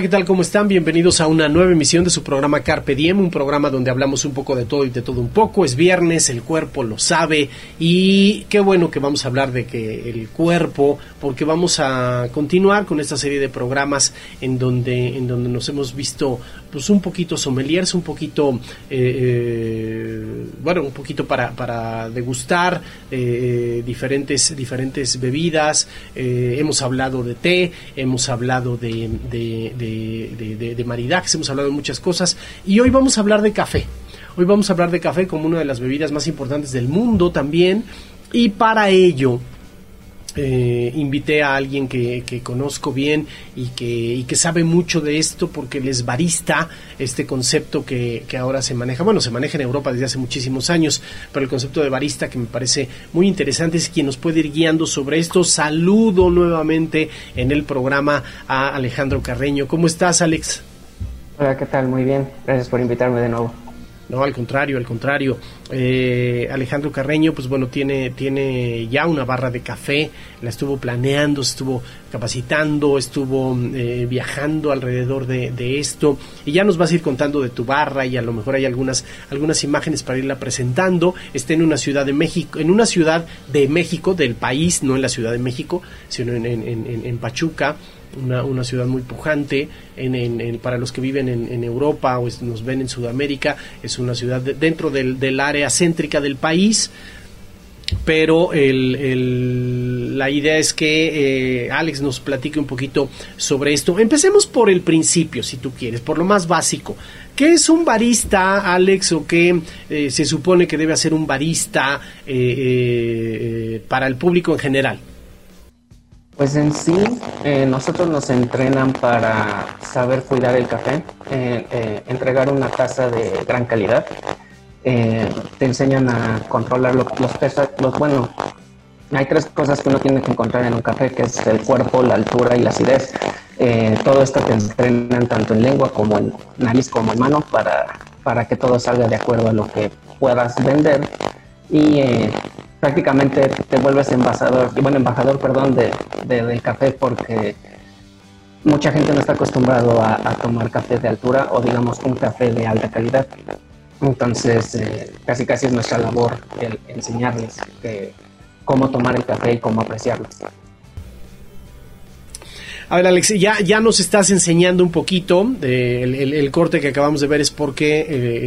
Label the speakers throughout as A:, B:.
A: ¿qué tal? ¿Cómo están? Bienvenidos a una nueva emisión de su programa Carpe Diem, un programa donde hablamos un poco de todo y de todo un poco. Es viernes, el cuerpo lo sabe y qué bueno que vamos a hablar de que el cuerpo, porque vamos a continuar con esta serie de programas en donde, en donde nos hemos visto pues un poquito sommeliers, un poquito, eh, eh, bueno, un poquito para, para degustar eh, diferentes, diferentes bebidas. hemos hablado de té, hemos hablado de de, de, maridajes, hemos hablado de muchas cosas y hoy vamos a hablar de café. Hoy vamos a hablar de café como una de las bebidas más importantes del mundo también y para ello eh, invité a alguien que, conozco bien y que, que, sabe mucho de esto porque él es barista, este concepto que, que, ahora se maneja, bueno, se maneja en Europa desde hace muchísimos años, pero el concepto de barista que me parece muy interesante es quien nos puede ir guiando sobre esto. Saludo nuevamente en el programa a Alejandro Carreño. ¿Cómo estás, Alex?
B: Hola, ¿qué tal? Muy bien. Gracias por invitarme de nuevo.
A: No, al contrario, al contrario. Eh, Alejandro Carreño, pues bueno, tiene, tiene ya una barra de café, la estuvo planeando, estuvo capacitando, estuvo eh, viajando alrededor de, esto y ya nos vas a ir contando de tu barra y a lo mejor hay algunas, algunas imágenes para irla presentando. Está en una ciudad de México, en una ciudad de México, del país, no en la Ciudad de México, sino en, en, en, en Pachuca una, una ciudad muy pujante, en, para los que viven en, Europa o nos ven en Sudamérica, es una ciudad dentro del, área céntrica del país, pero el, la idea es que eh, Alex nos platique un poquito sobre esto. Empecemos por el principio, si tú quieres, por lo más básico. ¿Qué es un barista, Alex, o qué eh, se supone que debe hacer un barista eh, para el público en general?
B: Pues en sí, eh, nosotros nos entrenan para saber cuidar el café, eh, eh, entregar una taza de gran calidad. te enseñan a controlar los pesos. Los, bueno, hay tres cosas que uno tiene que encontrar en un café, que es el cuerpo, la altura y la acidez. todo esto te entrenan tanto en lengua como en nariz como en mano para, para que todo salga de acuerdo a lo que puedas vender. Y prácticamente te vuelves embajador, bueno, embajador, perdón, de, del café porque mucha gente no está acostumbrado a, tomar café de altura o digamos un café de alta calidad. Entonces, eh, casi casi es nuestra labor el enseñarles cómo tomar el café y cómo apreciarlo.
A: A ver, Alex, ya, ya nos estás enseñando un poquito. el, corte que acabamos de ver es porque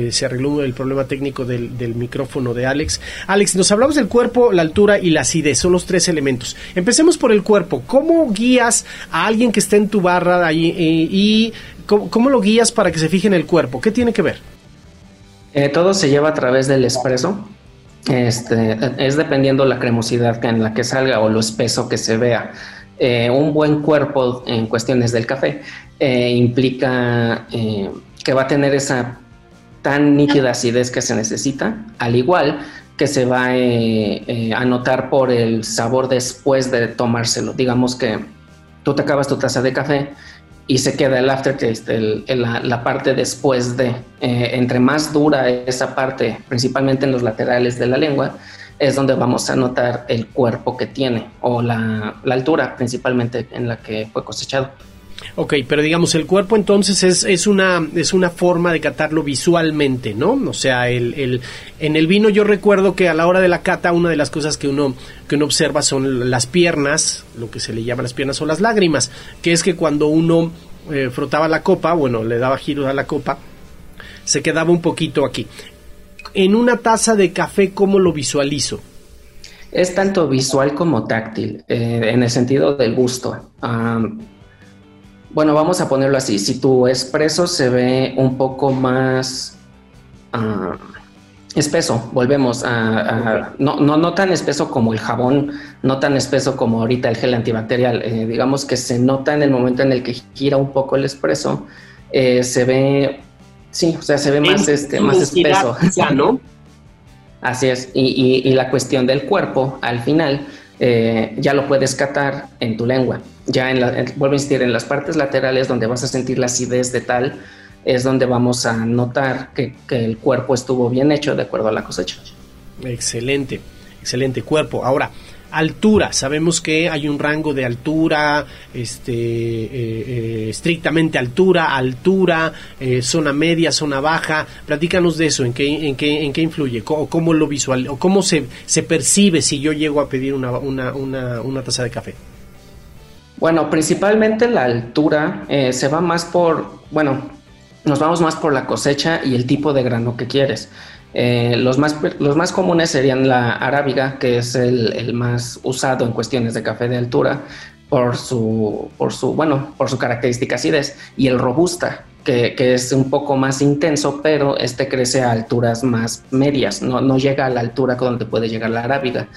A: eh, se arregló el problema técnico del, micrófono de Alex. Alex, nos hablamos del cuerpo, la altura y la acidez. Son los tres elementos. Empecemos por el cuerpo. ¿Cómo guías a alguien que está en tu barra ahí, eh, y cómo, lo guías para que se fije en el cuerpo? ¿Qué tiene que ver?
B: Eh, todo se lleva a través del espresso. Este, es dependiendo la cremosidad en la que salga o lo espeso que se vea. Eh, un buen cuerpo en cuestiones del café eh, implica eh, que va a tener esa tan nítida acidez que se necesita, al igual que se va a notar por el sabor después de tomárselo. Digamos que tú te acabas tu taza de café y se queda el aftertaste, la, parte después de, entre más dura esa parte, principalmente en los laterales de la lengua, es donde vamos a notar el cuerpo que tiene o la, altura principalmente en la que fue cosechado.
A: Ok, pero digamos, el cuerpo entonces es, es, una, es una forma de catarlo visualmente, ¿no? O sea, el, el, en el vino yo recuerdo que a la hora de la cata una de las cosas que uno, que uno observa son las piernas, lo que se le llama las piernas o las lágrimas, que es que cuando uno eh, frotaba la copa, bueno, le daba giro a la copa, se quedaba un poquito aquí en una taza de café, ¿cómo lo visualizo?
B: Es tanto visual como táctil, eh, en el sentido del gusto. bueno, vamos a ponerlo así. Si tu espresso se ve un poco más espeso, volvemos a, no, no, tan espeso como el jabón, no tan espeso como ahorita el gel antibacterial. Eh, digamos que se nota en el momento en el que gira un poco el espresso, eh, se ve Sí, o sea, se ve más, este, más espeso. Ya, ¿no? Así es. Y, la cuestión del cuerpo, al final, eh, ya lo puedes catar en tu lengua. Ya en la, vuelvo a insistir, en las partes laterales donde vas a sentir la acidez de tal, es donde vamos a notar que, que el cuerpo estuvo bien hecho de acuerdo a la cosecha.
A: Excelente, excelente cuerpo. Ahora, Altura, sabemos que hay un rango de altura, este, eh, eh, estrictamente altura, altura, zona media, zona baja. Platícanos de eso, en qué, en qué, en qué influye, o cómo lo visual, o cómo se, se percibe si yo llego a pedir una, una, una, una taza de café.
B: Bueno, principalmente la altura se va más por, bueno, nos vamos más por la cosecha y el tipo de grano que quieres. Eh, los, más, los más comunes serían la arábiga, que es el, más usado en cuestiones de café de altura por su, por su, bueno, por su característica acidez, y el robusta, que, es un poco más intenso, pero este crece a alturas más medias, no, no llega a la altura donde puede llegar la arábiga.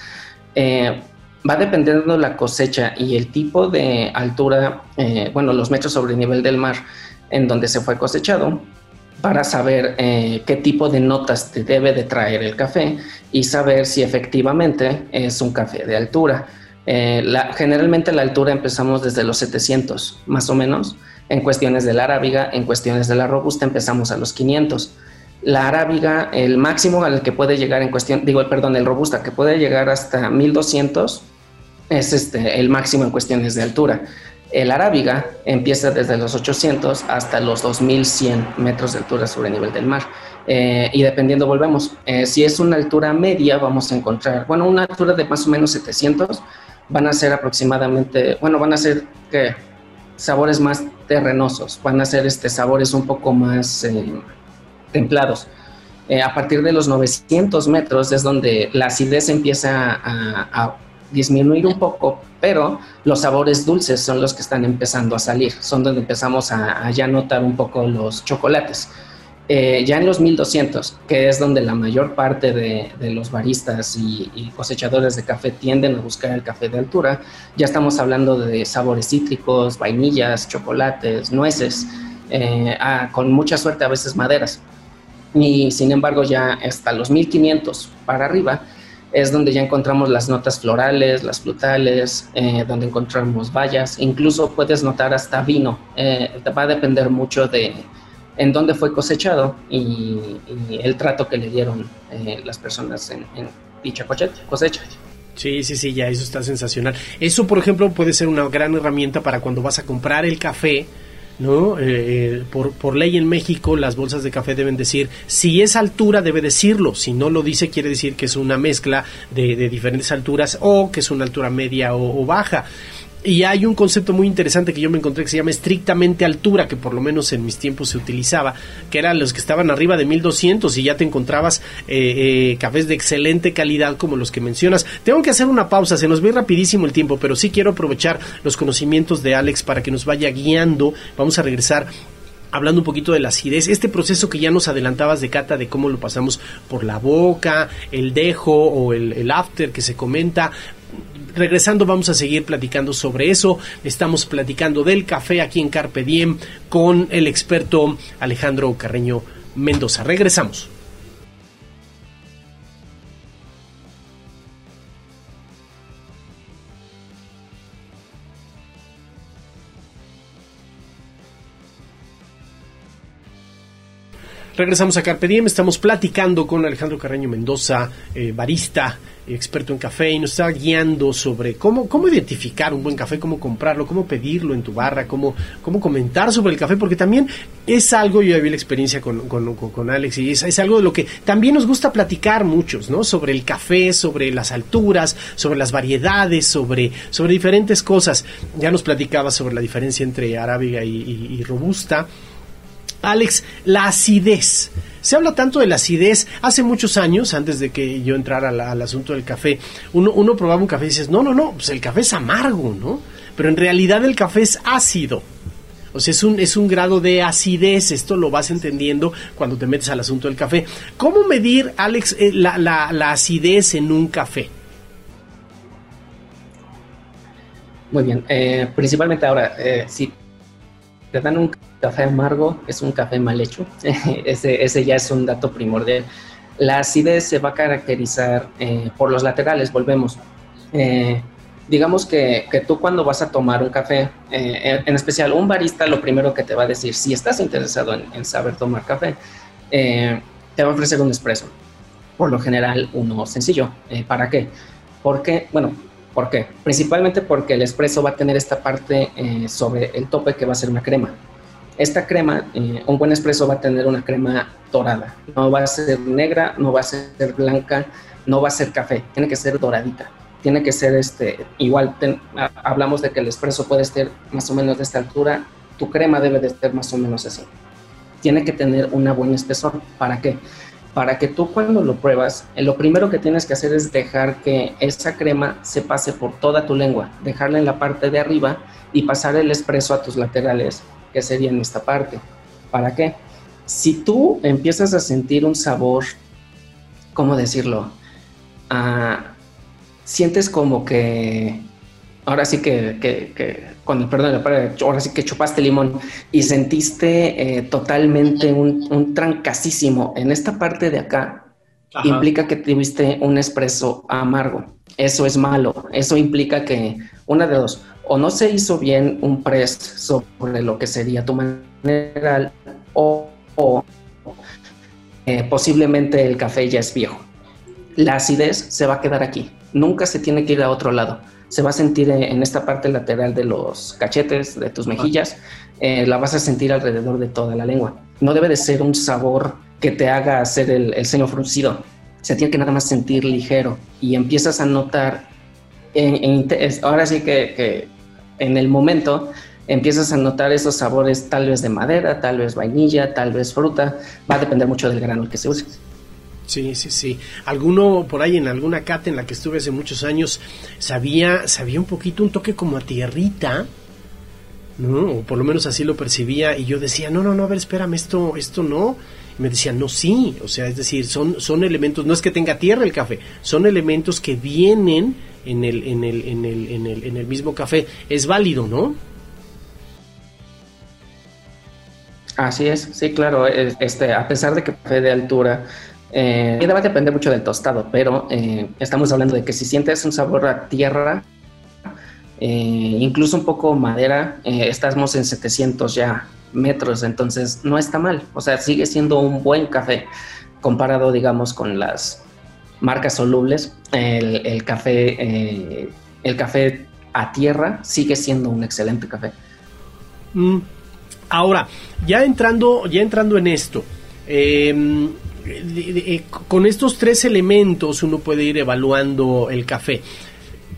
B: Eh, va dependiendo de la cosecha y el tipo de altura, eh, bueno, los metros sobre el nivel del mar en donde se fue cosechado para saber eh, qué tipo de notas te debe de traer el café y saber si efectivamente es un café de altura. Eh, generalmente la altura empezamos desde los 700, más o menos. En cuestiones de la arábiga, en cuestiones de la robusta empezamos a los 500. La arábiga, el máximo al que puede llegar en cuestión, digo, perdón, el robusta, que puede llegar hasta 1200, es este, el máximo en cuestiones de altura. El Arábiga empieza desde los 800 hasta los 2100 metros de altura sobre el nivel del mar. Eh, y dependiendo, volvemos. Eh, si es una altura media, vamos a encontrar, bueno, una altura de más o menos 700, van a ser aproximadamente, bueno, van a ser que sabores más terrenosos, van a ser este, sabores un poco más eh, templados. a partir de los 900 metros es donde la acidez empieza a, a disminuir un poco, pero los sabores dulces son los que están empezando a salir, son donde empezamos a, ya notar un poco los chocolates. Eh, ya en los 1200, que es donde la mayor parte de, los baristas y, cosechadores de café tienden a buscar el café de altura, ya estamos hablando de sabores cítricos, vainillas, chocolates, nueces, eh, con mucha suerte a veces maderas. Y sin embargo ya hasta los 1500 para arriba es donde ya encontramos las notas florales, las frutales, eh, donde encontramos bayas, incluso puedes notar hasta vino. Eh, va a depender mucho de en dónde fue cosechado y, el trato que le dieron eh, las personas en, en dicha cosecha.
A: Sí, sí, sí, ya eso está sensacional. Eso, por ejemplo, puede ser una gran herramienta para cuando vas a comprar el café ¿no? Eh, eh, por, por ley en México las bolsas de café deben decir, si es altura debe decirlo, si no lo dice quiere decir que es una mezcla de, de diferentes alturas o que es una altura media o baja. Y hay un concepto muy interesante que yo me encontré que se llama estrictamente altura, que por lo menos en mis tiempos se utilizaba, que eran los que estaban arriba de 1200 y ya te encontrabas eh, eh, cafés de excelente calidad como los que mencionas. Tengo que hacer una pausa, se nos ve rapidísimo el tiempo, pero sí quiero aprovechar los conocimientos de Alex para que nos vaya guiando. Vamos a regresar hablando un poquito de la acidez, este proceso que ya nos adelantabas de Cata, de cómo lo pasamos por la boca, el dejo o el, el after que se comenta, regresando vamos a seguir platicando sobre eso. Estamos platicando del café aquí en Carpe Diem con el experto Alejandro Carreño Mendoza. Regresamos. Regresamos a Carpe Diem, estamos platicando con Alejandro Carreño Mendoza, eh, barista, experto en café, y nos está guiando sobre cómo, cómo identificar un buen café, cómo comprarlo, cómo pedirlo en tu barra, cómo, cómo comentar sobre el café, porque también es algo, yo ya vi la experiencia con, con, con Alex, y es, es, algo de lo que también nos gusta platicar muchos, ¿no? Sobre el café, sobre las alturas, sobre las variedades, sobre, sobre diferentes cosas. Ya nos platicaba sobre la diferencia entre arábiga y robusta. Alex, la acidez. Se habla tanto de la acidez. Hace muchos años, antes de que yo entrara al, asunto del café, uno, probaba un café y dices, no, no, no, pues el café es amargo, ¿no? Pero en realidad el café es ácido. O sea, es un, es un grado de acidez. Esto lo vas entendiendo cuando te metes al asunto del café. ¿Cómo medir, Alex, eh, la, la, acidez en un café?
B: Muy bien. Eh, principalmente ahora, eh, si te dan un café amargo, es un café mal hecho. ese, ese ya es un dato primordial. La acidez se va a caracterizar eh, por los laterales, volvemos. Eh, digamos que, que, tú cuando vas a tomar un café, eh, en, especial un barista, lo primero que te va a decir, si estás interesado en, saber tomar café, te va a ofrecer un espresso. Por lo general, uno sencillo. ¿Para qué? Porque, bueno, ¿Por qué? Principalmente porque el espresso va a tener esta parte eh, sobre el tope que va a ser una crema. Esta crema, eh, un buen espresso va a tener una crema dorada. No va a ser negra, no va a ser blanca, no va a ser café. Tiene que ser doradita. Tiene que ser este, igual, hablamos de que el espresso puede estar más o menos de esta altura. Tu crema debe de estar más o menos así. Tiene que tener una buena espesor. ¿Para qué? para que tú cuando lo pruebas, eh, lo primero que tienes que hacer es dejar que esa crema se pase por toda tu lengua, dejarla en la parte de arriba y pasar el espresso a tus laterales, que sería en esta parte. ¿Para qué? Si tú empiezas a sentir un sabor, ¿cómo decirlo? Ah, sientes como que ahora sí que, que, con el perdón, ahora sí que chupaste limón y sentiste eh, totalmente un, un, trancasísimo en esta parte de acá, implica que tuviste un espresso amargo. Eso es malo. Eso implica que una de dos, o no se hizo bien un press sobre lo que sería tu mineral, o, eh, posiblemente el café ya es viejo. La acidez se va a quedar aquí. Nunca se tiene que ir a otro lado se va a sentir en esta parte lateral de los cachetes, de tus mejillas, eh, la vas a sentir alrededor de toda la lengua. No debe de ser un sabor que te haga hacer el, el ceño fruncido. Se tiene que nada más sentir ligero y empiezas a notar, ahora sí que, que en el momento empiezas a notar esos sabores tal vez de madera, tal vez vainilla, tal vez fruta, va a depender mucho del grano que se use.
A: Sí, sí, sí. Alguno por ahí en alguna cata en la que estuve hace muchos años sabía, sabía un poquito un toque como a tierrita, ¿no? O por lo menos así lo percibía y yo decía, no, no, no, a ver, espérame, esto, esto no. Y me decían, no, sí, o sea, es decir, son, son elementos, no es que tenga tierra el café, son elementos que vienen en el, en el, en el, en el, en el mismo café. Es válido, ¿no?
B: Así es, sí, claro, este, a pesar de que café de altura eh, va a depender mucho del tostado, pero eh, estamos hablando de que si sientes un sabor a tierra, eh, incluso un poco madera, eh, estamos en 700 ya metros, entonces no está mal, o sea, sigue siendo un buen café comparado, digamos, con las marcas solubles. El, café, el café a tierra sigue siendo un excelente café.
A: Mm. Ahora, ya entrando, ya entrando en esto, eh, eh, con estos tres elementos uno puede ir evaluando el café.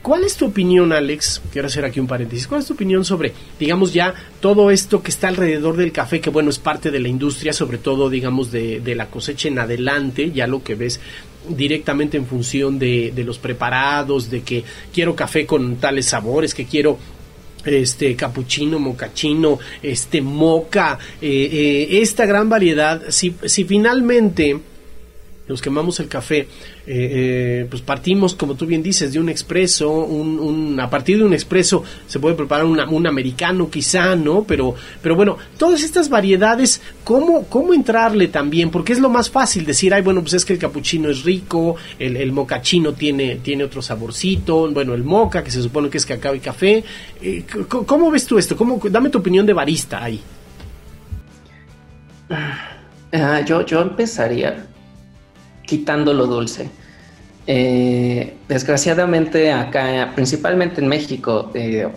A: ¿Cuál es tu opinión, Alex? Quiero hacer aquí un paréntesis. ¿Cuál es tu opinión sobre, digamos, ya todo esto que está alrededor del café, que bueno, es parte de la industria, sobre todo, digamos, de, la cosecha en adelante, ya lo que ves directamente en función de, los preparados, de que quiero café con tales sabores, que quiero este capuchino, mocachino, este moca, eh, eh, esta gran variedad, si, si finalmente los quemamos el café, eh, pues partimos, como tú bien dices, de un expreso, a partir de un expreso se puede preparar un americano quizá, ¿no? Pero, pero bueno, todas estas variedades, ¿cómo, ¿cómo entrarle también? Porque es lo más fácil decir, ay, bueno, pues es que el capuchino es rico, el, el mocachino tiene, tiene otro saborcito, bueno, el moca, que se supone que es cacao y café. Eh, ¿cómo, ves tú esto? ¿Cómo, dame tu opinión de barista ahí.
B: Ah, yo, yo empezaría quitando lo dulce. Eh, desgraciadamente acá, principalmente en México, eh,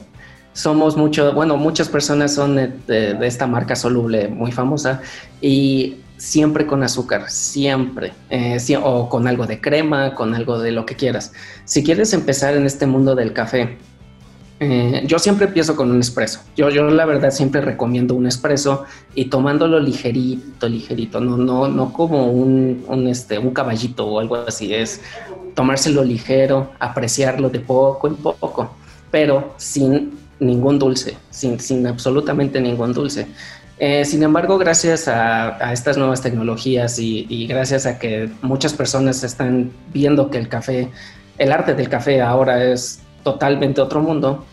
B: somos mucho, bueno, muchas personas son de, esta marca soluble muy famosa y siempre con azúcar, siempre, eh, o con algo de crema, con algo de lo que quieras. Si quieres empezar en este mundo del café, eh, yo siempre empiezo con un espresso. Yo, yo la verdad siempre recomiendo un espresso y tomándolo ligerito, ligerito, no, no, no como un, un, este, un caballito o algo así, es tomárselo ligero, apreciarlo de poco en poco, pero sin ningún dulce, sin, sin absolutamente ningún dulce. Eh, sin embargo, gracias a, estas nuevas tecnologías y, y, gracias a que muchas personas están viendo que el café, el arte del café ahora es totalmente otro mundo,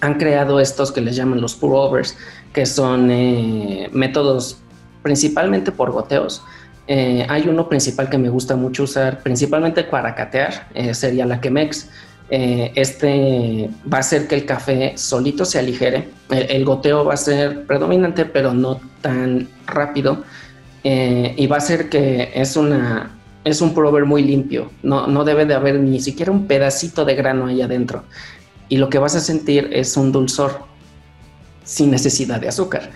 B: han creado estos que les llaman los pour-overs, que son eh, métodos principalmente por goteos. Eh, hay uno principal que me gusta mucho usar, principalmente para catear, eh, sería la Chemex. este va a hacer que el café solito se aligere. El, goteo va a ser predominante, pero no tan rápido. y va a hacer que es una, es un prover muy limpio, no, no debe de haber ni siquiera un pedacito de grano ahí adentro. Y lo que vas a sentir es un dulzor sin necesidad de azúcar.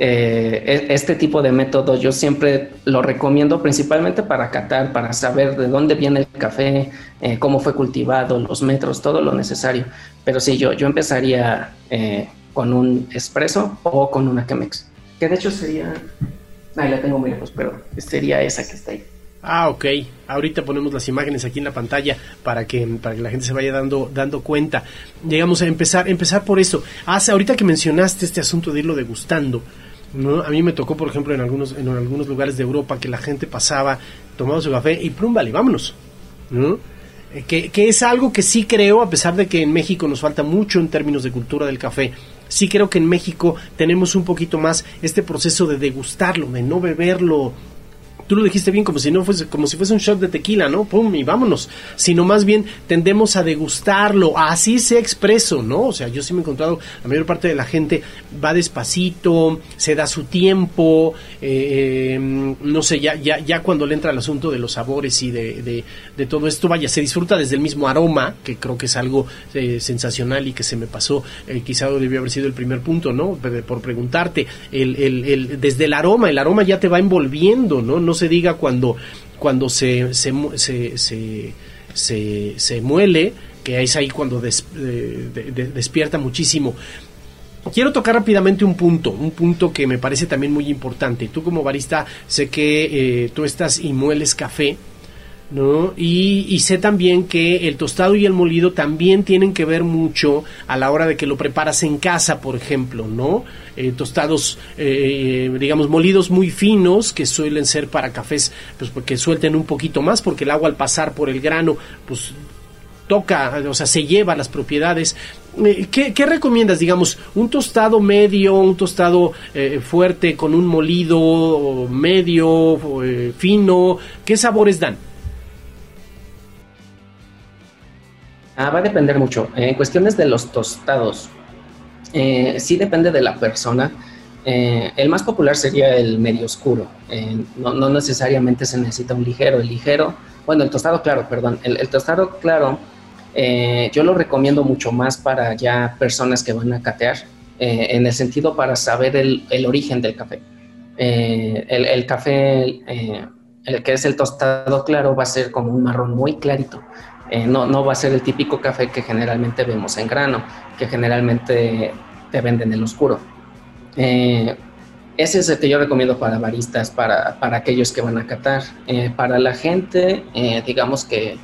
B: Eh, e, este tipo de método yo siempre lo recomiendo principalmente para catar, para saber de dónde viene el café, eh, cómo fue cultivado, los metros, todo lo necesario. Pero sí, yo, yo empezaría eh, con un espresso o con una Chemex, que de hecho sería, ahí la tengo muy lejos, pero sería esa que está ahí.
A: Ah, ok. Ahorita ponemos las imágenes aquí en la pantalla para que, para que la gente se vaya dando, dando cuenta. Llegamos a empezar, empezar por eso. Hace, ahorita que mencionaste este asunto de irlo degustando, ¿no? A mí me tocó, por ejemplo, en algunos, en algunos lugares de Europa que la gente pasaba, tomaba su café y plum, vale, vámonos. ¿no? Eh, que, que es algo que sí creo, a pesar de que en México nos falta mucho en términos de cultura del café, sí creo que en México tenemos un poquito más este proceso de degustarlo, de no beberlo tú lo dijiste bien, como si no fuese, como si fuese un shot de tequila, ¿no? Pum, y vámonos. Sino más bien tendemos a degustarlo, así sea expreso, ¿no? O sea, yo sí me he encontrado, la mayor parte de la gente va despacito, se da su tiempo, eh, em, no sé, ya, ya, ya cuando le entra el asunto de los sabores y de, de, todo esto, vaya, se disfruta desde el mismo aroma, que creo que es algo eh, sensacional y que se me pasó, eh, quizá debió haber sido el primer punto, ¿no? Por preguntarte, el, el, el, desde el aroma, el aroma ya te va envolviendo. No se diga cuando, cuando se, se, se, se, muele, que es ahí cuando despierta muchísimo. Quiero tocar rápidamente un punto, un punto que me parece también muy importante. Tú como barista sé que eh, tú estás y mueles café, ¿no? Y, sé también que el tostado y el molido también tienen que ver mucho a la hora de que lo preparas en casa, por ejemplo, ¿no? Eh, tostados, eh, digamos, molidos muy finos, que suelen ser para cafés, pues porque suelten un poquito más, porque el agua al pasar por el grano, pues toca, o sea, se lleva las propiedades. Eh, ¿Qué, qué recomiendas, digamos, un tostado medio, un tostado fuerte con un molido medio, fino? ¿Qué sabores dan?
B: Ah, va a depender mucho. En cuestiones de los tostados, eh, sí depende de la persona. Eh, el más popular sería el medio oscuro. Eh, no, necesariamente se necesita un ligero. El ligero, bueno, el tostado claro, perdón. El, tostado claro, yo lo recomiendo mucho más para ya personas que van a catear, en el sentido para saber el, origen del café. El, café, el que es el tostado claro, va a ser como un marrón muy clarito. Eh, no, no va a ser el típico café que generalmente vemos en grano, que generalmente te venden en oscuro. Eh, ese es el que yo recomiendo para baristas, para, aquellos que van a catar. Eh, para la gente, digamos que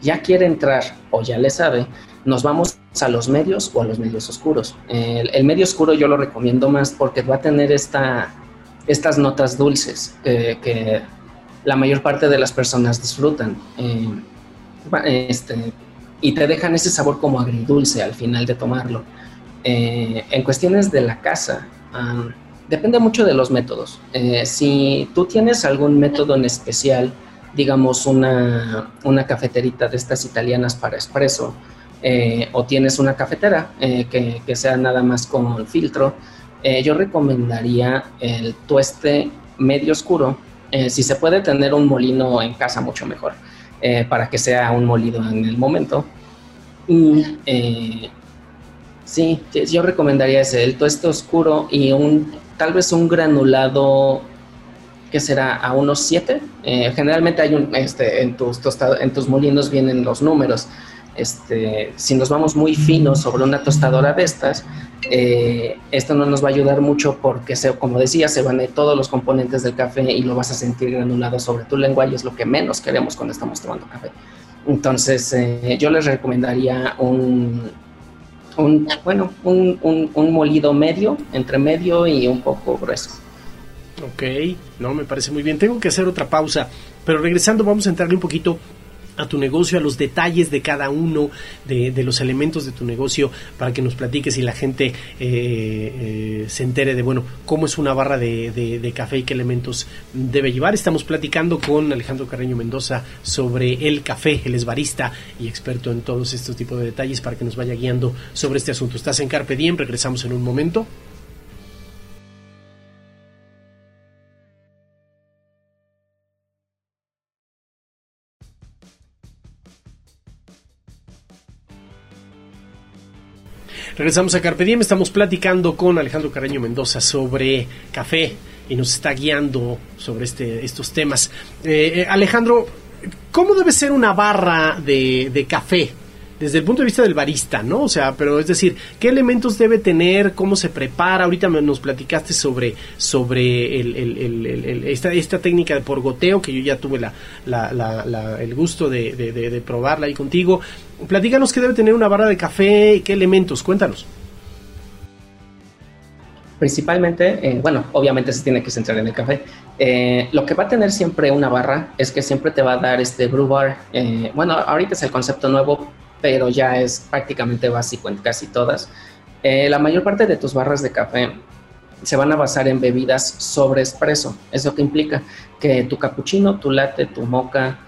B: ya quiere entrar o ya le sabe, nos vamos a los medios o a los medios oscuros. el, medio oscuro yo lo recomiendo más porque va a tener esta, estas notas dulces que la mayor parte de las personas disfrutan este, y te dejan ese sabor como agridulce al final de tomarlo. Eh, en cuestiones de la casa, depende mucho de los métodos. Eh, si tú tienes algún método en especial, digamos una, una cafeterita de estas italianas para espresso, eh, o tienes una cafetera que, que, sea nada más con filtro, yo recomendaría el tueste medio oscuro. si se puede tener un molino en casa, mucho mejor. Eh, para que sea un molido en el momento. Y eh, sí, yo recomendaría ese, el tueste oscuro y un tal vez un granulado que será a unos 7. Eh, generalmente hay un, este, en tus en tus molinos vienen los números. Este, si nos vamos muy finos sobre una tostadora de estas, eh, esto no nos va a ayudar mucho porque, como decía, se van a todos los componentes del café y lo vas a sentir granulado sobre tu lengua y es lo que menos queremos cuando estamos tomando café. Entonces, eh, yo les recomendaría un, bueno, un, un, molido medio, entre medio y un poco grueso.
A: Ok, no, me parece muy bien. Tengo que hacer otra pausa, pero regresando vamos a entrarle un poquito a tu negocio, a los detalles de cada uno de, los elementos de tu negocio, para que nos platiques y la gente eh, eh, se entere de, bueno, cómo es una barra de, café y qué elementos debe llevar. Estamos platicando con Alejandro Carreño Mendoza sobre el café, el es barista y experto en todos estos tipos de detalles para que nos vaya guiando sobre este asunto. Estás en Carpe Diem, regresamos en un momento. Regresamos a Carpe Diem, estamos platicando con Alejandro Carreño Mendoza sobre café y nos está guiando sobre este, estos temas. Eh, eh, Alejandro, ¿cómo debe ser una barra de, de café? Desde el punto de vista del barista, ¿no? O sea, pero es decir, ¿qué elementos debe tener? ¿Cómo se prepara? Ahorita nos platicaste sobre, sobre esta, esta técnica de por goteo, que yo ya tuve el gusto de, probarla ahí contigo. Platícanos qué debe tener una barra de café, qué elementos, cuéntanos.
B: Principalmente, eh, bueno, obviamente se tiene que centrar en el café. Eh, lo que va a tener siempre una barra es que siempre te va a dar este brew bar. Eh, bueno, ahorita es el concepto nuevo, pero ya es prácticamente básico en casi todas. Eh, la mayor parte de tus barras de café se van a basar en bebidas sobre espresso. Eso que implica que tu cappuccino, tu latte, tu mocha,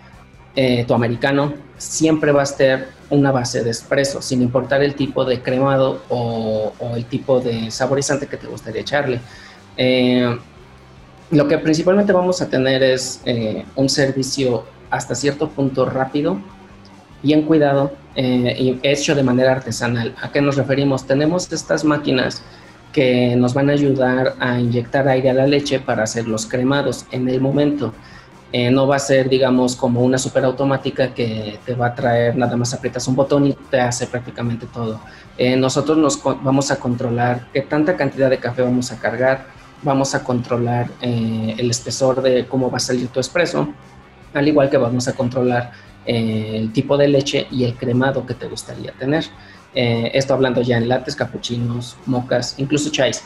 B: eh, tu americano, siempre va a ser una base de espresso, sin importar el tipo de cremado o, el tipo de saborizante que te gustaría echarle. Eh, lo que principalmente vamos a tener es un servicio hasta cierto punto rápido, bien cuidado eh, y hecho de manera artesanal. ¿A qué nos referimos? Tenemos estas máquinas que nos van a ayudar a inyectar aire a la leche para hacer los cremados en el momento. Eh, no va a ser, digamos, como una superautomática que te va a traer, nada más aprietas un botón y te hace prácticamente todo. Eh, nosotros nos vamos a controlar qué tanta cantidad de café vamos a cargar, vamos a controlar el espesor de cómo va a salir tu espresso, al igual que vamos a controlar eh, el tipo de leche y el cremado que te gustaría tener. Eh, esto hablando ya en lates, capuchinos, mocas, incluso chais.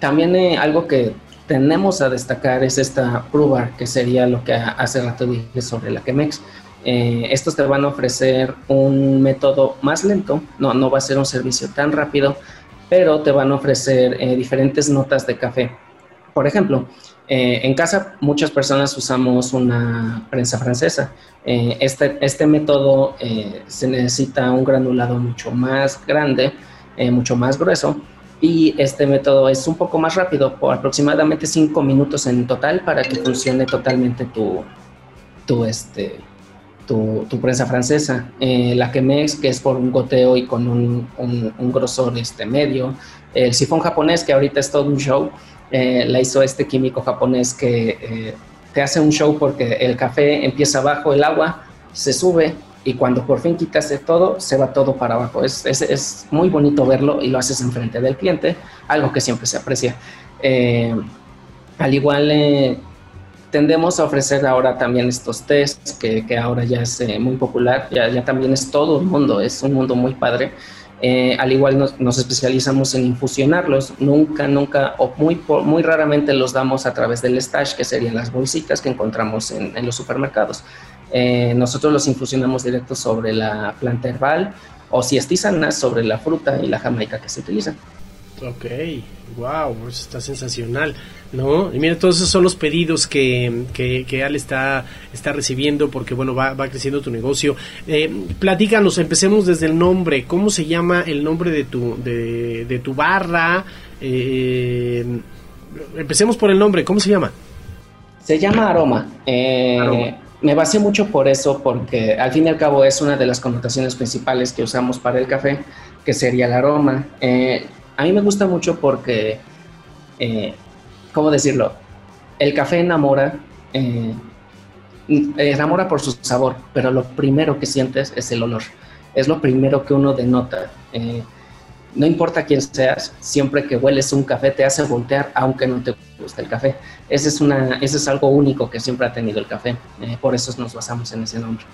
B: también eh, algo que tenemos a destacar es esta prueba que sería lo que hace rato dije sobre la Chemex. estos te van a ofrecer un método más lento, no, no va a ser un servicio tan rápido, pero te van a ofrecer diferentes notas de café. Por ejemplo, eh, en casa muchas personas usamos una prensa francesa. Eh, este, este, método eh, se necesita un granulado mucho más grande, mucho más grueso, y este método es un poco más rápido, por aproximadamente 5 minutos en total para que funcione totalmente tu, tu, este, tu, prensa francesa. la Chemex, que es por un goteo y con un, un, grosor este, medio. El sifón japonés, que ahorita es todo un show, eh, la hizo este químico japonés que eh, te hace un show porque el café empieza bajo el agua, se sube y cuando por fin quitaste todo, se va todo para abajo. Es, es, es muy bonito verlo y lo haces enfrente del cliente, algo que siempre se aprecia. Eh, al igual tendemos a ofrecer ahora también estos tests que, que ahora ya es muy popular, ya, ya también es todo el mundo, es un mundo muy padre. Eh, al igual nos, especializamos en infusionarlos. Nunca, nunca o muy, muy raramente los damos a través del stash, que serían las bolsitas que encontramos en, los supermercados. Eh, nosotros los infusionamos directo sobre la planta herbal o si es tisana sobre la fruta y la jamaica que se utiliza.
A: Ok, wow, eso está sensacional, ¿no? Y mira, todos esos son los pedidos que, que, Al está, está recibiendo porque, bueno, va, va creciendo tu negocio. Eh, platícanos, empecemos desde el nombre. ¿Cómo se llama el nombre de tu, de, de tu barra? Eh, empecemos por el nombre, ¿cómo se llama?
B: Se llama Aroma. Eh, me basé mucho por eso, porque al fin y al cabo es una de las connotaciones principales que usamos para el café, que sería el aroma. Eh, a mí me gusta mucho porque, eh, ¿cómo decirlo? El café enamora, eh, enamora por su sabor, pero lo primero que sientes es el olor. Es lo primero que uno denota. Eh, no importa quién seas, siempre que hueles un café te hace voltear, aunque no te guste el café. Ese es, una, ese es algo único que siempre ha tenido el café. por eso nos basamos en ese nombre.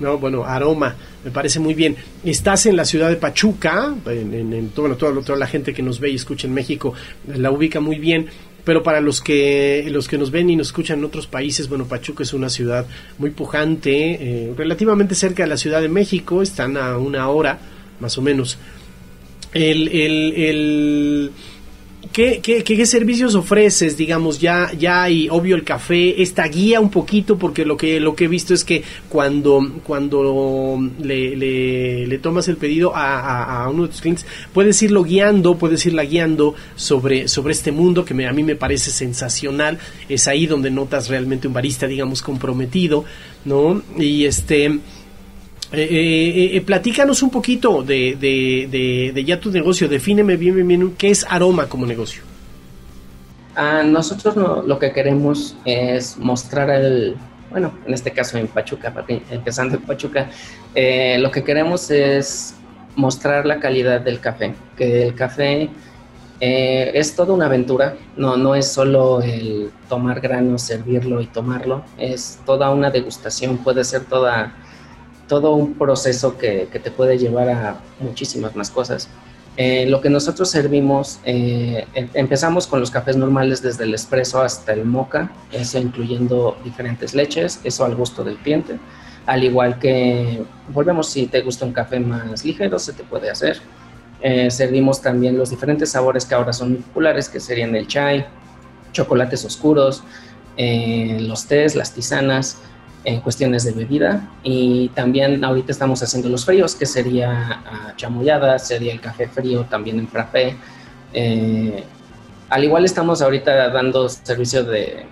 A: No, bueno, aroma, me parece muy bien. Estás en la ciudad de Pachuca, en, todo, toda, la gente que nos ve y escucha en México la ubica muy bien, pero para los que los que nos ven y nos escuchan en otros países, bueno, Pachuca es una ciudad muy pujante, eh, relativamente cerca de la Ciudad de México, están a una hora más o menos. el, el ¿Qué, qué, servicios ofreces? Digamos, ya, ya hay, obvio, el café, esta guía un poquito, porque lo que, lo que he visto es que cuando, cuando le, le, tomas el pedido a, uno de tus clientes, puedes irlo guiando, puedes irla guiando sobre, sobre este mundo que a mí me parece sensacional. Es ahí donde notas realmente un barista, digamos, comprometido, ¿no? Y este Eh, platícanos un poquito de, ya tu negocio, defíneme bien, bien, bien, qué es Aroma como negocio.
B: A nosotros lo que queremos es mostrar el, bueno, en este caso en Pachuca, empezando en Pachuca, eh, lo que queremos es mostrar la calidad del café, que el café eh, es toda una aventura, no, no es solo el tomar grano, servirlo y tomarlo, es toda una degustación, puede ser toda, todo un proceso que, que te puede llevar a muchísimas más cosas. Eh, lo que nosotros servimos, eh, em, empezamos con los cafés normales desde el espresso hasta el mocha, eso incluyendo diferentes leches, eso al gusto del cliente. Al igual que, volvemos, si te gusta un café más ligero, se te puede hacer. Eh, servimos también los diferentes sabores que ahora son populares, que serían el chai, chocolates oscuros, los tés, las tisanas, en cuestiones de bebida y también ahorita estamos haciendo los fríos que sería uh, sería el café frío también en frappé. Eh, al igual estamos ahorita dando servicio de,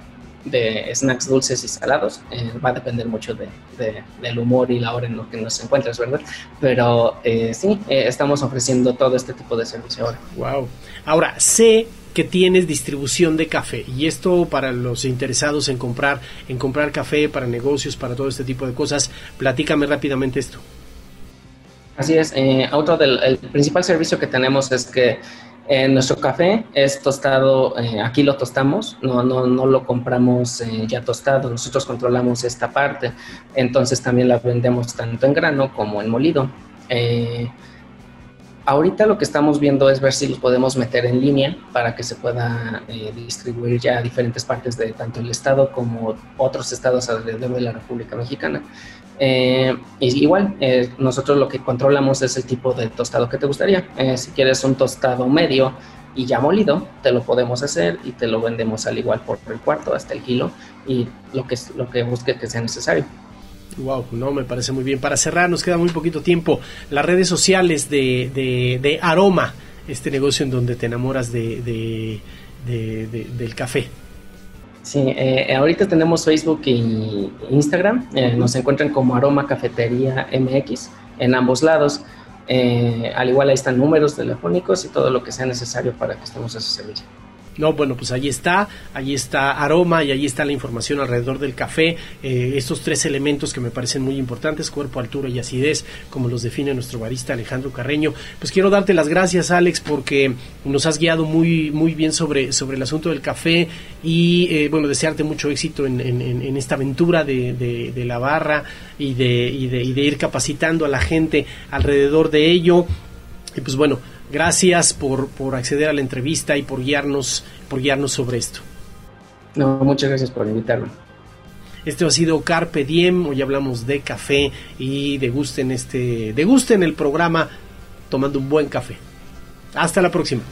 B: de snacks dulces y salados. Eh, va a depender mucho de, del humor y la hora en lo que nos encuentres, ¿verdad? Pero eh, sí, estamos ofreciendo todo este tipo de servicio ahora.
A: Wow. Ahora, sé que tienes distribución de café. Y esto para los interesados en comprar en comprar café para negocios para todo este tipo de cosas platícame rápidamente esto.
B: Así es eh, otro del el principal servicio que tenemos es que eh, nuestro café es tostado eh, aquí lo tostamos no no no lo compramos eh, ya tostado nosotros controlamos esta parte. Entonces también la vendemos tanto en grano como en molido Ahorita lo que estamos viendo es ver si los podemos meter en línea para que se pueda eh, distribuir ya a diferentes partes de tanto el estado como otros estados alrededor de la República Mexicana. Eh, igual, eh, nosotros lo que controlamos es el tipo de tostado que te gustaría. si quieres un tostado medio y ya molido, te lo podemos hacer y te lo vendemos al igual por el cuarto hasta el kilo y lo que, lo que busque que sea necesario.
A: Wow, no, me parece muy bien. Para cerrar, nos queda muy poquito tiempo. Las redes sociales de, de, Aroma, este negocio en donde te enamoras de, del café.
B: Sí, eh, ahorita tenemos Facebook y Instagram. Eh, nos encuentran como Aroma Cafetería MX en ambos lados. Eh, al igual ahí están números telefónicos y todo lo que sea necesario para que estemos a su servicio.
A: No, bueno, pues ahí está, ahí está aroma y ahí está la información alrededor del café, eh, estos tres elementos que me parecen muy importantes, cuerpo, altura y acidez, como los define nuestro barista Alejandro Carreño. Pues quiero darte las gracias, Alex, porque nos has guiado muy, muy bien sobre, sobre el asunto del café y, eh, bueno, desearte mucho éxito en, esta aventura de, la barra y de ir capacitando a la gente alrededor de ello. Y pues bueno, Gracias por, por acceder a la entrevista y por guiarnos, por guiarnos sobre esto.
B: No, muchas gracias por invitarme.
A: Este ha sido Carpe Diem, hoy hablamos de café y degusten este, degusten el programa tomando un buen café. Hasta la próxima.